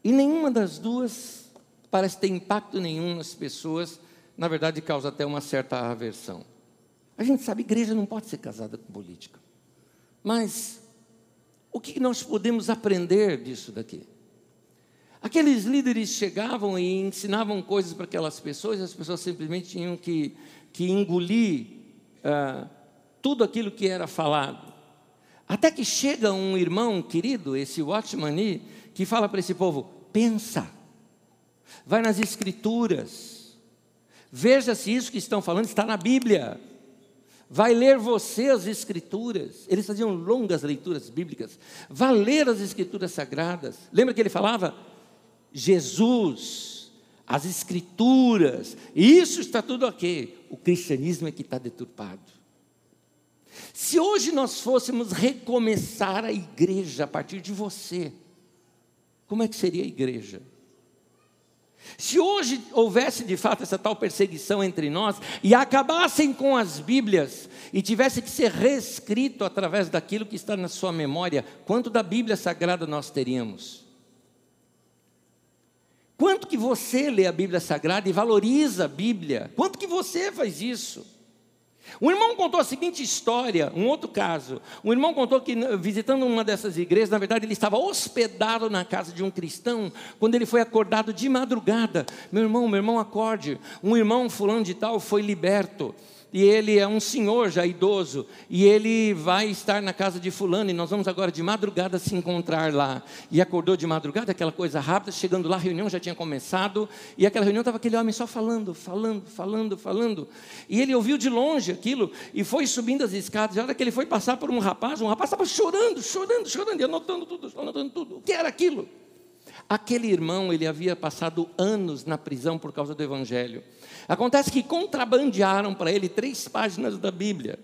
E nenhuma das duas parece ter impacto nenhum nas pessoas na verdade causa até uma certa aversão. A gente sabe, igreja não pode ser casada com política. Mas o que nós podemos aprender disso daqui? Aqueles líderes chegavam e ensinavam coisas para aquelas pessoas, e as pessoas simplesmente tinham que, que engolir uh, tudo aquilo que era falado. Até que chega um irmão querido, esse Watchman, que fala para esse povo: pensa, vai nas escrituras, Veja se isso que estão falando está na Bíblia. Vai ler você as Escrituras. Eles faziam longas leituras bíblicas. Vá ler as Escrituras sagradas. Lembra que ele falava? Jesus, as Escrituras. Isso está tudo ok. O cristianismo é que está deturpado. Se hoje nós fôssemos recomeçar a igreja a partir de você, como é que seria a igreja? Se hoje houvesse de fato essa tal perseguição entre nós e acabassem com as Bíblias e tivesse que ser reescrito através daquilo que está na sua memória, quanto da Bíblia Sagrada nós teríamos? Quanto que você lê a Bíblia Sagrada e valoriza a Bíblia? Quanto que você faz isso? Um irmão contou a seguinte história, um outro caso. Um irmão contou que, visitando uma dessas igrejas, na verdade, ele estava hospedado na casa de um cristão, quando ele foi acordado de madrugada. Meu irmão, meu irmão, acorde. Um irmão, fulano de tal, foi liberto e ele é um senhor já idoso, e ele vai estar na casa de fulano, e nós vamos agora de madrugada se encontrar lá. E acordou de madrugada, aquela coisa rápida, chegando lá, a reunião já tinha começado, e aquela reunião estava aquele homem só falando, falando, falando, falando. E ele ouviu de longe aquilo, e foi subindo as escadas, e a hora que ele foi passar por um rapaz, um rapaz estava chorando, chorando, chorando, e anotando tudo, anotando tudo. O que era aquilo? Aquele irmão, ele havia passado anos na prisão por causa do Evangelho. Acontece que contrabandearam para ele três páginas da Bíblia,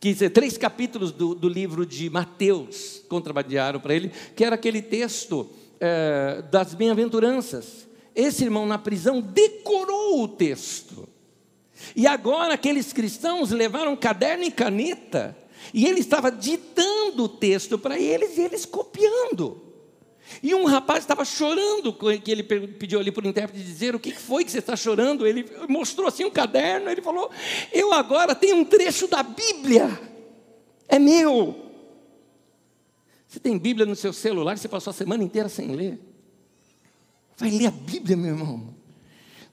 que três capítulos do, do livro de Mateus contrabandearam para ele, que era aquele texto é, das bem-aventuranças. Esse irmão na prisão decorou o texto. E agora aqueles cristãos levaram caderno e caneta, e ele estava ditando o texto para eles e eles copiando. E um rapaz estava chorando, que ele pediu ali para o intérprete dizer o que foi que você está chorando. Ele mostrou assim um caderno, ele falou: Eu agora tenho um trecho da Bíblia, é meu. Você tem Bíblia no seu celular, você passou a semana inteira sem ler. Vai ler a Bíblia, meu irmão.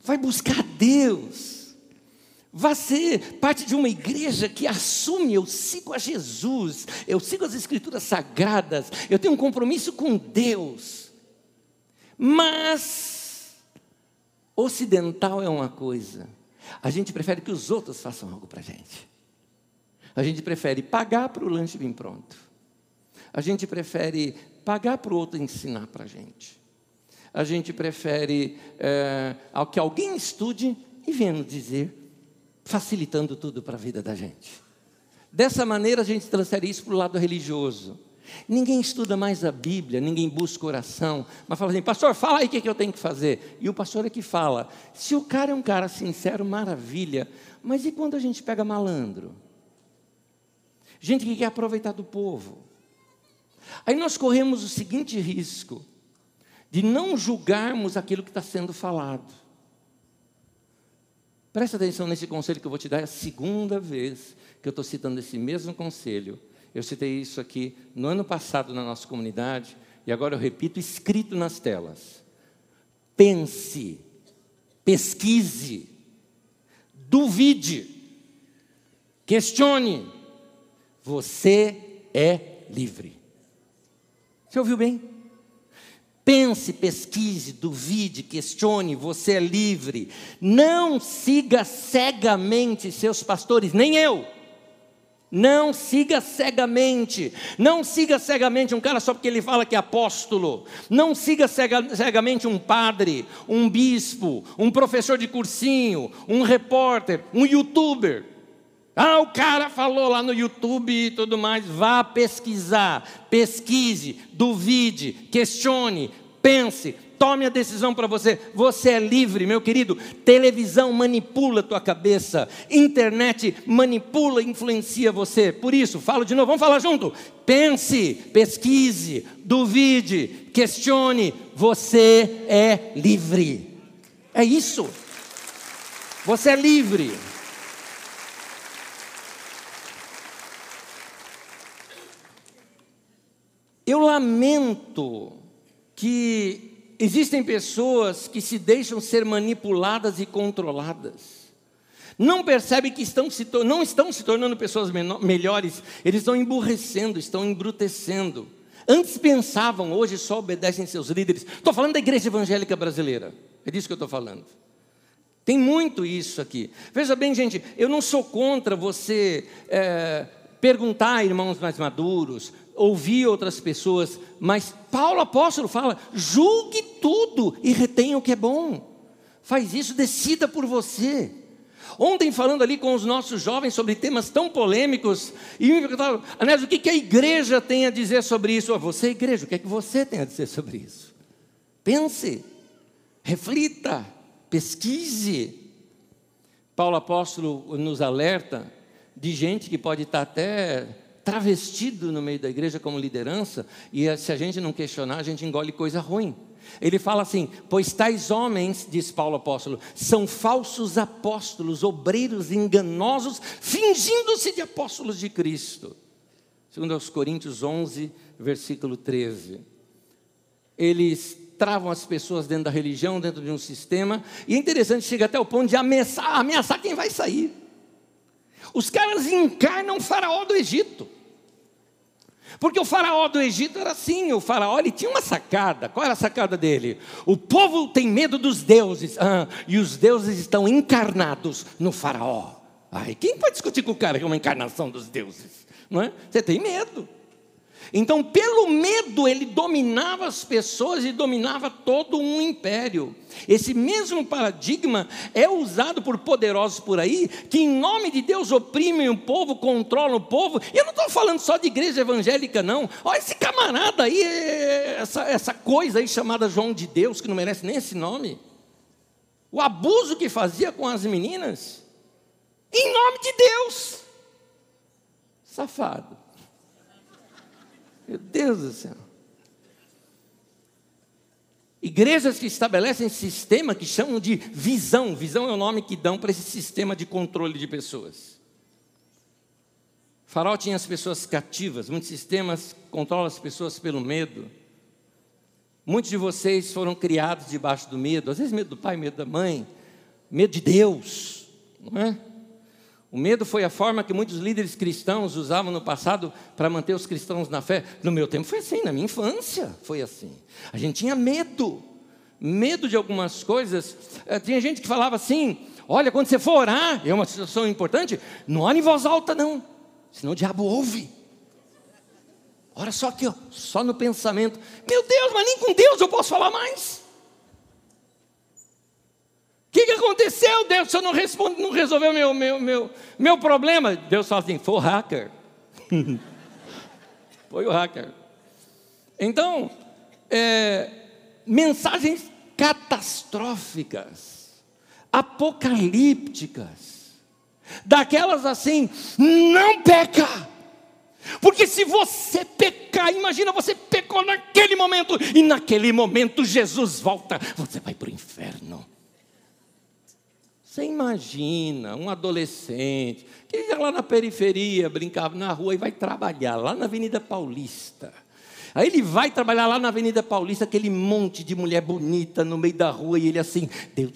Vai buscar Deus. Vá ser parte de uma igreja que assume: eu sigo a Jesus, eu sigo as Escrituras sagradas, eu tenho um compromisso com Deus. Mas, ocidental é uma coisa, a gente prefere que os outros façam algo para a gente. A gente prefere pagar para o lanche vir pronto. A gente prefere pagar para o outro ensinar para a gente. A gente prefere é, que alguém estude e venha dizer, facilitando tudo para a vida da gente. Dessa maneira a gente transfere isso para o lado religioso. Ninguém estuda mais a Bíblia, ninguém busca oração, mas fala assim, pastor, fala aí o que, eu tenho que fazer. E o pastor é que fala. Se o cara é um cara sincero, maravilha. Mas e quando a gente pega malandro? Gente que quer aproveitar do povo. Aí nós corremos o seguinte risco: de não julgarmos aquilo que está sendo falado. Presta atenção nesse conselho que eu vou te dar, é a segunda vez que eu estou citando esse mesmo conselho. Eu citei isso aqui no ano passado na nossa comunidade e agora eu repito escrito nas telas. Pense, pesquise, duvide, questione. Você é livre. Você ouviu bem? Pense, pesquise, duvide, questione, você é livre. Não siga cegamente seus pastores, nem eu. Não siga cegamente, não siga cegamente um cara só porque ele fala que é apóstolo, não siga cegamente um padre, um bispo, um professor de cursinho, um repórter, um youtuber. Ah, o cara falou lá no YouTube e tudo mais. Vá pesquisar, pesquise, duvide, questione, pense, tome a decisão para você. Você é livre, meu querido. Televisão manipula tua cabeça, internet manipula, influencia você. Por isso, falo de novo, vamos falar junto. Pense, pesquise, duvide, questione. Você é livre. É isso. Você é livre. Eu lamento que existem pessoas que se deixam ser manipuladas e controladas. Não percebem que estão se, não estão se tornando pessoas melhores, eles estão emburrecendo, estão embrutecendo. Antes pensavam, hoje só obedecem seus líderes. Estou falando da igreja evangélica brasileira, é disso que eu estou falando. Tem muito isso aqui. Veja bem, gente, eu não sou contra você é, perguntar a irmãos mais maduros, ouvir outras pessoas, mas Paulo apóstolo fala: julgue tudo e retenha o que é bom. Faz isso, decida por você. Ontem, falando ali com os nossos jovens sobre temas tão polêmicos, e me perguntaram, Anésio, o que a igreja tem a dizer sobre isso? Você, igreja, o que é que você tem a dizer sobre isso? Pense, reflita, pesquise. Paulo apóstolo nos alerta de gente que pode estar até travestido no meio da igreja como liderança, e se a gente não questionar, a gente engole coisa ruim. Ele fala assim: Pois tais homens, diz Paulo apóstolo, são falsos apóstolos, obreiros enganosos, fingindo-se de apóstolos de Cristo. Segundo aos Coríntios 11, versículo 13. Eles travam as pessoas dentro da religião, dentro de um sistema, e é interessante, chega até o ponto de ameaçar, ameaçar quem vai sair. Os caras encarnam o faraó do Egito. Porque o faraó do Egito era assim, o faraó ele tinha uma sacada. Qual era a sacada dele? O povo tem medo dos deuses, ah, e os deuses estão encarnados no faraó. Ai, quem pode discutir com o cara que é uma encarnação dos deuses? Não é? Você tem medo. Então, pelo medo, ele dominava as pessoas e dominava todo um império. Esse mesmo paradigma é usado por poderosos por aí, que em nome de Deus oprimem o povo, controlam o povo. E eu não estou falando só de igreja evangélica, não. Olha esse camarada aí, essa, essa coisa aí chamada João de Deus, que não merece nem esse nome. O abuso que fazia com as meninas, em nome de Deus. Safado. Meu Deus do céu. Igrejas que estabelecem sistema que chamam de visão. Visão é o nome que dão para esse sistema de controle de pessoas. Farol tinha as pessoas cativas, muitos sistemas controlam as pessoas pelo medo. Muitos de vocês foram criados debaixo do medo, às vezes medo do pai, medo da mãe, medo de Deus, não é? O medo foi a forma que muitos líderes cristãos usavam no passado para manter os cristãos na fé. No meu tempo foi assim, na minha infância foi assim. A gente tinha medo, medo de algumas coisas. Eh, tinha gente que falava assim: olha, quando você for orar, é uma situação importante, não ore em voz alta, não. senão o diabo ouve. Olha só aqui, ó, só no pensamento. Meu Deus, mas nem com Deus eu posso falar mais. O que, que aconteceu, Deus? Senhor não, responde, não resolveu meu, meu, meu, meu problema? Deus fala assim: foi o hacker. foi o hacker. Então, é, mensagens catastróficas, apocalípticas, daquelas assim, não peca. Porque se você pecar, imagina você pecou naquele momento, e naquele momento Jesus volta, você vai para o inferno. Você imagina um adolescente que ia lá na periferia, brincava na rua e vai trabalhar lá na Avenida Paulista. Aí ele vai trabalhar lá na Avenida Paulista, aquele monte de mulher bonita no meio da rua, e ele assim, Deus,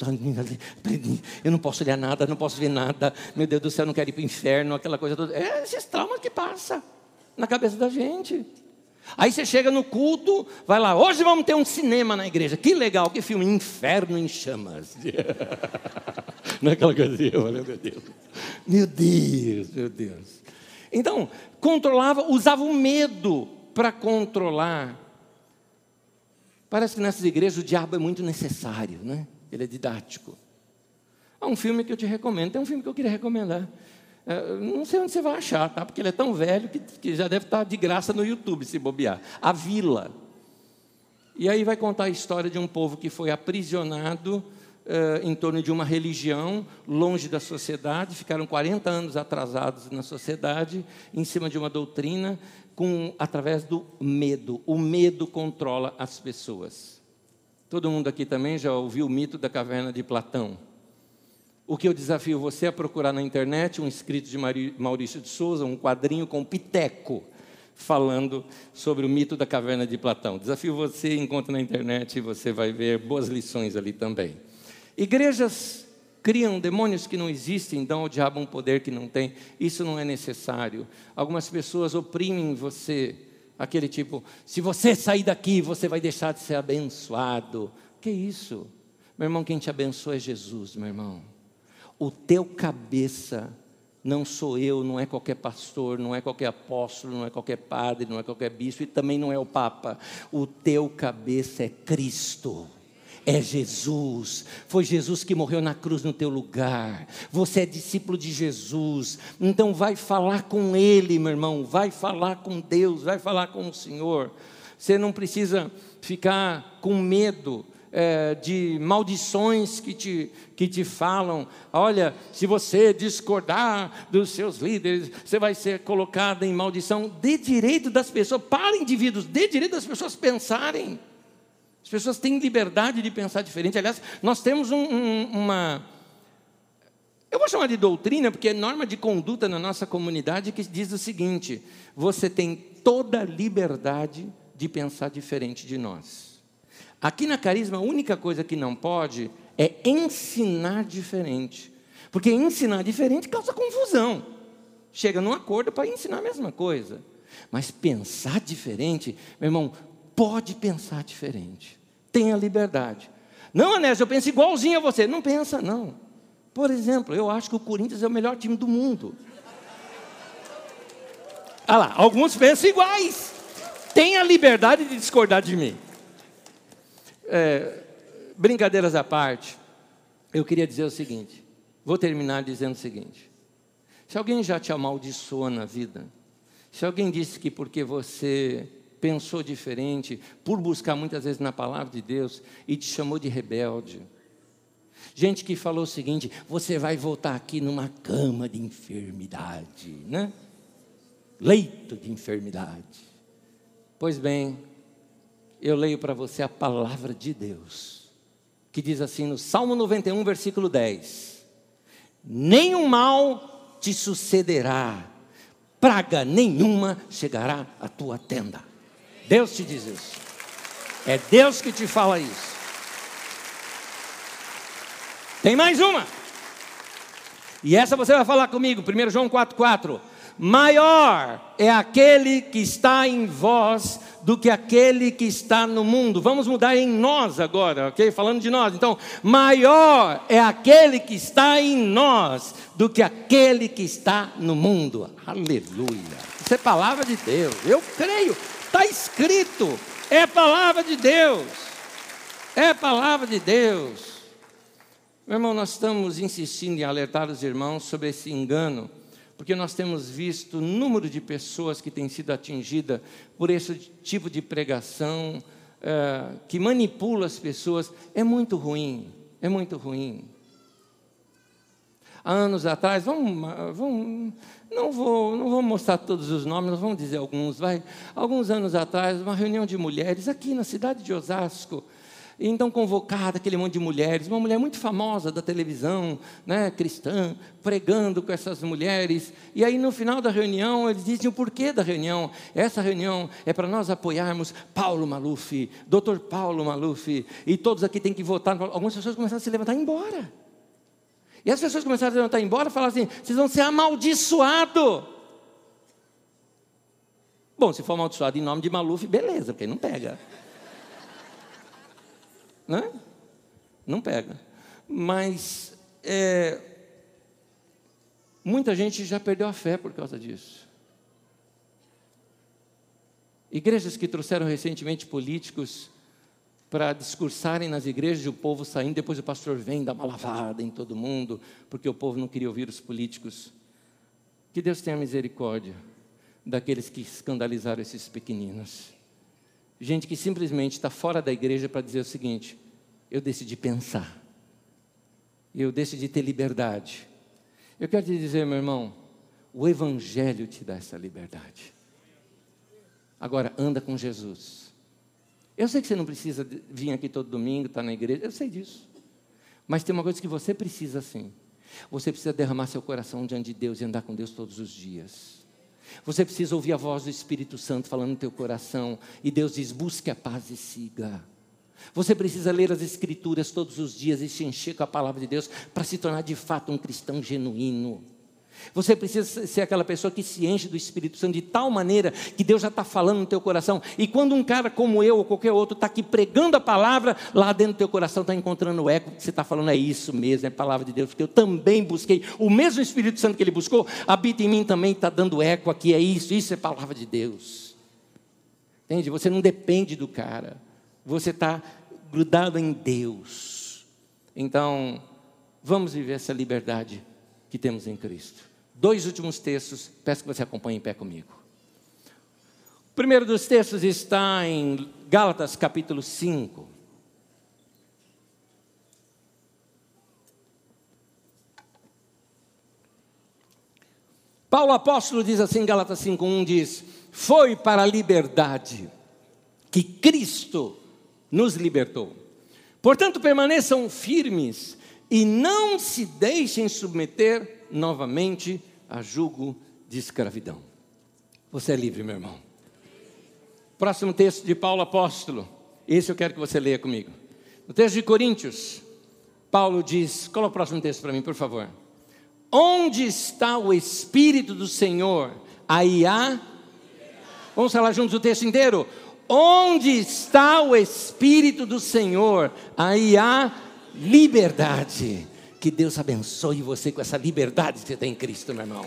eu não posso olhar nada, não posso ver nada, meu Deus do céu, eu não quero ir para o inferno, aquela coisa toda. É esses traumas que passa na cabeça da gente. Aí você chega no culto, vai lá, hoje vamos ter um cinema na igreja. Que legal, que filme, Inferno em Chamas. Não é aquela coisa assim, meu Deus. Meu Deus, meu Deus. Então, controlava, usava o medo para controlar. Parece que nessas igrejas o diabo é muito necessário, né? Ele é didático. Há um filme que eu te recomendo, tem um filme que eu queria recomendar. É, não sei onde você vai achar, tá? Porque ele é tão velho que, que já deve estar de graça no YouTube, se bobear. A Vila. E aí vai contar a história de um povo que foi aprisionado uh, em torno de uma religião, longe da sociedade, ficaram 40 anos atrasados na sociedade, em cima de uma doutrina, com, através do medo. O medo controla as pessoas. Todo mundo aqui também já ouviu o mito da caverna de Platão. O que eu desafio você é procurar na internet um escrito de Maurício de Souza, um quadrinho com piteco, falando sobre o mito da caverna de Platão. Desafio você, encontra na internet e você vai ver boas lições ali também. Igrejas criam demônios que não existem, dão ao diabo um poder que não tem. Isso não é necessário. Algumas pessoas oprimem você, aquele tipo: se você sair daqui, você vai deixar de ser abençoado. Que isso? Meu irmão, quem te abençoa é Jesus, meu irmão. O teu cabeça não sou eu, não é qualquer pastor, não é qualquer apóstolo, não é qualquer padre, não é qualquer bispo e também não é o Papa. O teu cabeça é Cristo. É Jesus, foi Jesus que morreu na cruz no teu lugar. Você é discípulo de Jesus, então vai falar com Ele, meu irmão, vai falar com Deus, vai falar com o Senhor. Você não precisa ficar com medo é, de maldições que te, que te falam: olha, se você discordar dos seus líderes, você vai ser colocado em maldição. Dê direito das pessoas, para indivíduos, dê direito das pessoas pensarem. As pessoas têm liberdade de pensar diferente. Aliás, nós temos um, um, uma. Eu vou chamar de doutrina, porque é norma de conduta na nossa comunidade que diz o seguinte: você tem toda a liberdade de pensar diferente de nós. Aqui na Carisma, a única coisa que não pode é ensinar diferente. Porque ensinar diferente causa confusão. Chega num acordo para ensinar a mesma coisa. Mas pensar diferente, meu irmão, pode pensar diferente. Tenha liberdade. Não, Anésio, eu penso igualzinho a você. Não pensa, não. Por exemplo, eu acho que o Corinthians é o melhor time do mundo. Ah lá, alguns pensam iguais. Tenha liberdade de discordar de mim. É, brincadeiras à parte, eu queria dizer o seguinte: vou terminar dizendo o seguinte. Se alguém já te amaldiçoou na vida, se alguém disse que porque você pensou diferente, por buscar muitas vezes na palavra de Deus e te chamou de rebelde, gente que falou o seguinte: você vai voltar aqui numa cama de enfermidade, né? Leito de enfermidade. Pois bem, eu leio para você a palavra de Deus, que diz assim no Salmo 91, versículo 10: Nenhum mal te sucederá, praga nenhuma chegará à tua tenda. Deus te diz isso. É Deus que te fala isso. Tem mais uma. E essa você vai falar comigo, 1 João 4,4. Maior é aquele que está em vós do que aquele que está no mundo. Vamos mudar em nós agora, ok? Falando de nós. Então, maior é aquele que está em nós do que aquele que está no mundo. Aleluia. Isso é palavra de Deus. Eu creio. Está escrito. É palavra de Deus. É palavra de Deus. Meu irmão, nós estamos insistindo em alertar os irmãos sobre esse engano porque nós temos visto o número de pessoas que têm sido atingidas por esse tipo de pregação, é, que manipula as pessoas, é muito ruim, é muito ruim. Há anos atrás, vamos, vamos, não, vou, não vou mostrar todos os nomes, vamos dizer alguns, vai. Alguns anos atrás, uma reunião de mulheres aqui na cidade de Osasco, então, convocada aquele monte de mulheres, uma mulher muito famosa da televisão, né, cristã, pregando com essas mulheres. E aí, no final da reunião, eles dizem o porquê da reunião. Essa reunião é para nós apoiarmos Paulo Maluf, doutor Paulo Maluf, e todos aqui têm que votar. Algumas pessoas começaram a se levantar e ir embora. E as pessoas começaram a se levantar e ir embora falaram assim: vocês vão ser amaldiçoados. Bom, se for amaldiçoado em nome de Maluf, beleza, porque não pega né? Não pega. Mas é, muita gente já perdeu a fé por causa disso. Igrejas que trouxeram recentemente políticos para discursarem nas igrejas e o povo saindo, depois o pastor vem dar uma lavada em todo mundo, porque o povo não queria ouvir os políticos. Que Deus tenha misericórdia daqueles que escandalizaram esses pequeninos. Gente que simplesmente está fora da igreja para dizer o seguinte: eu decidi pensar, eu decidi ter liberdade. Eu quero te dizer, meu irmão, o Evangelho te dá essa liberdade. Agora, anda com Jesus. Eu sei que você não precisa vir aqui todo domingo, estar tá na igreja, eu sei disso. Mas tem uma coisa que você precisa sim. Você precisa derramar seu coração diante de Deus e andar com Deus todos os dias. Você precisa ouvir a voz do Espírito Santo falando no teu coração. E Deus diz: busque a paz e siga. Você precisa ler as Escrituras todos os dias e se encher com a palavra de Deus para se tornar de fato um cristão genuíno. Você precisa ser aquela pessoa que se enche do Espírito Santo de tal maneira que Deus já está falando no teu coração. E quando um cara como eu ou qualquer outro está aqui pregando a palavra, lá dentro do teu coração está encontrando o eco que você está falando, é isso mesmo, é palavra de Deus, porque eu também busquei. O mesmo Espírito Santo que ele buscou, habita em mim também, está dando eco aqui, é isso, isso é palavra de Deus. Entende? Você não depende do cara, você está grudado em Deus. Então, vamos viver essa liberdade que temos em Cristo. Dois últimos textos, peço que você acompanhe em pé comigo. O primeiro dos textos está em Gálatas capítulo 5. Paulo apóstolo diz assim, Gálatas 5:1 diz: "Foi para a liberdade que Cristo nos libertou. Portanto, permaneçam firmes e não se deixem submeter novamente a jugo de escravidão. Você é livre, meu irmão. Próximo texto de Paulo apóstolo. Esse eu quero que você leia comigo. No texto de Coríntios, Paulo diz: é o próximo texto para mim, por favor? Onde está o Espírito do Senhor? Aí há. Vamos falar juntos o texto inteiro? Onde está o Espírito do Senhor? Aí há liberdade. Que Deus abençoe você com essa liberdade que você tem em Cristo, meu irmão.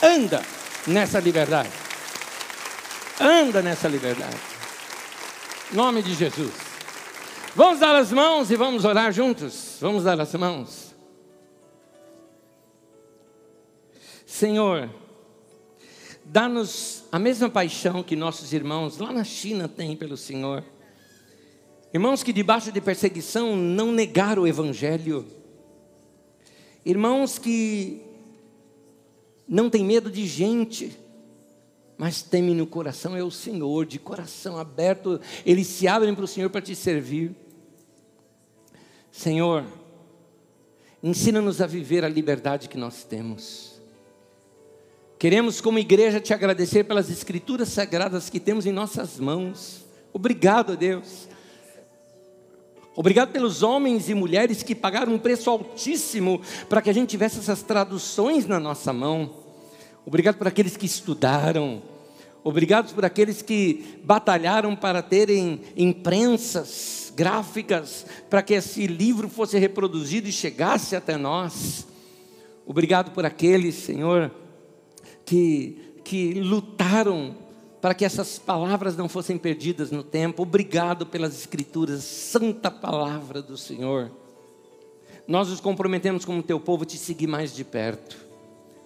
Anda nessa liberdade. Anda nessa liberdade. Nome de Jesus. Vamos dar as mãos e vamos orar juntos. Vamos dar as mãos. Senhor, dá-nos a mesma paixão que nossos irmãos lá na China têm pelo Senhor. Irmãos que debaixo de perseguição não negaram o Evangelho. Irmãos que não têm medo de gente, mas temem no coração é o Senhor, de coração aberto, eles se abrem para o Senhor para te servir. Senhor, ensina-nos a viver a liberdade que nós temos. Queremos, como igreja, te agradecer pelas escrituras sagradas que temos em nossas mãos. Obrigado, Deus. Obrigado pelos homens e mulheres que pagaram um preço altíssimo para que a gente tivesse essas traduções na nossa mão. Obrigado por aqueles que estudaram. Obrigado por aqueles que batalharam para terem imprensas gráficas para que esse livro fosse reproduzido e chegasse até nós. Obrigado por aqueles, Senhor, que, que lutaram para que essas palavras não fossem perdidas no tempo. Obrigado pelas Escrituras, santa palavra do Senhor. Nós nos comprometemos como teu povo te seguir mais de perto,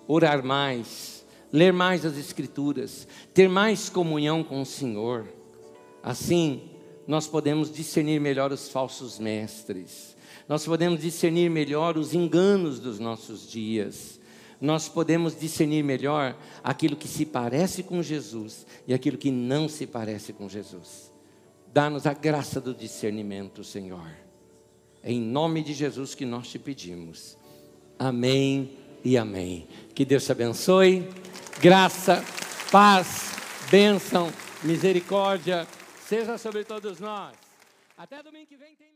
orar mais, ler mais as Escrituras, ter mais comunhão com o Senhor. Assim, nós podemos discernir melhor os falsos mestres, nós podemos discernir melhor os enganos dos nossos dias, nós podemos discernir melhor aquilo que se parece com Jesus e aquilo que não se parece com Jesus. Dá-nos a graça do discernimento, Senhor. É em nome de Jesus que nós te pedimos. Amém e amém. Que Deus te abençoe. Graça, paz, bênção, misericórdia seja sobre todos nós. Até domingo que vem tem.